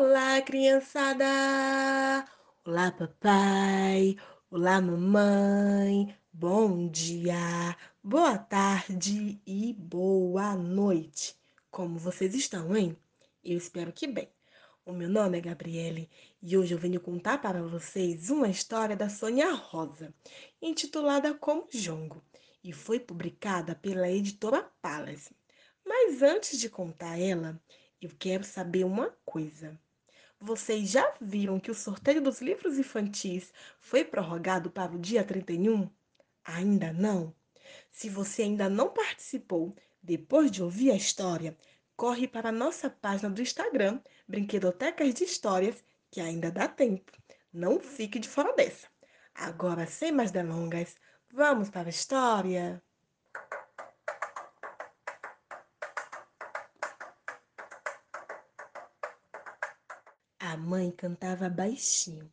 Olá, criançada! Olá, papai! Olá, mamãe! Bom dia, boa tarde e boa noite! Como vocês estão, hein? Eu espero que bem. O meu nome é Gabriele e hoje eu venho contar para vocês uma história da Sônia Rosa, intitulada Como Jongo, e foi publicada pela editora Palace. Mas antes de contar ela, eu quero saber uma coisa. Vocês já viram que o sorteio dos livros infantis foi prorrogado para o dia 31? Ainda não? Se você ainda não participou, depois de ouvir a história, corre para a nossa página do Instagram, Brinquedotecas de Histórias, que ainda dá tempo. Não fique de fora dessa. Agora, sem mais delongas, vamos para a história. A mãe cantava baixinho.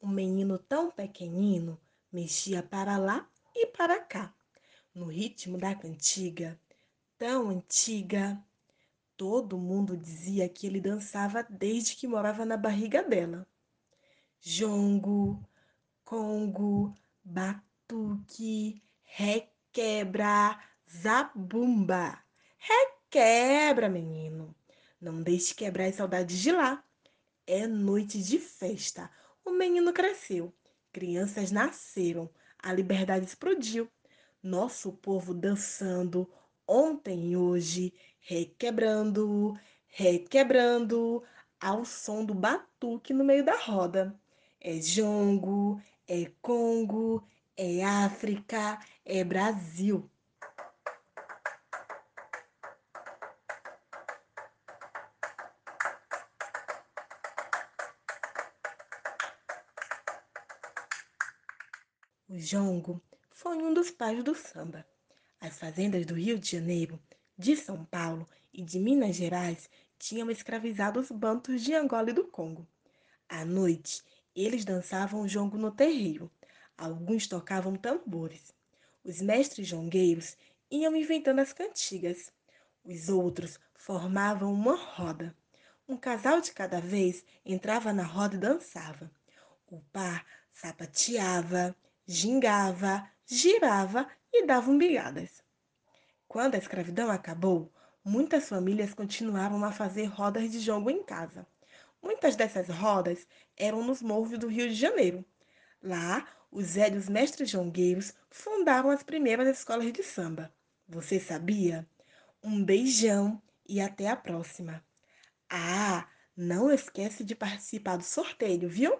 O menino tão pequenino mexia para lá e para cá, no ritmo da cantiga, tão antiga. Todo mundo dizia que ele dançava desde que morava na barriga dela. Jongo, congo, batuque, requebra, zabumba. Requebra, menino. Não deixe quebrar as saudades de lá. É noite de festa. O menino cresceu. Crianças nasceram. A liberdade explodiu. Nosso povo dançando ontem e hoje, requebrando, requebrando, ao som do batuque no meio da roda. É jongo, é Congo, é África, é Brasil. O jongo foi um dos pais do samba. As fazendas do Rio de Janeiro, de São Paulo e de Minas Gerais tinham escravizado os bantos de Angola e do Congo. À noite, eles dançavam o jongo no terreiro. Alguns tocavam tambores. Os mestres jongueiros iam inventando as cantigas. Os outros formavam uma roda. Um casal de cada vez entrava na roda e dançava. O par sapateava, gingava, girava e dava umbigadas. Quando a escravidão acabou, muitas famílias continuavam a fazer rodas de jongo em casa. Muitas dessas rodas eram nos morros do Rio de Janeiro. Lá, os velhos mestres jongueiros fundaram as primeiras escolas de samba. Você sabia? Um beijão e até a próxima. Ah, não esquece de participar do sorteio, viu?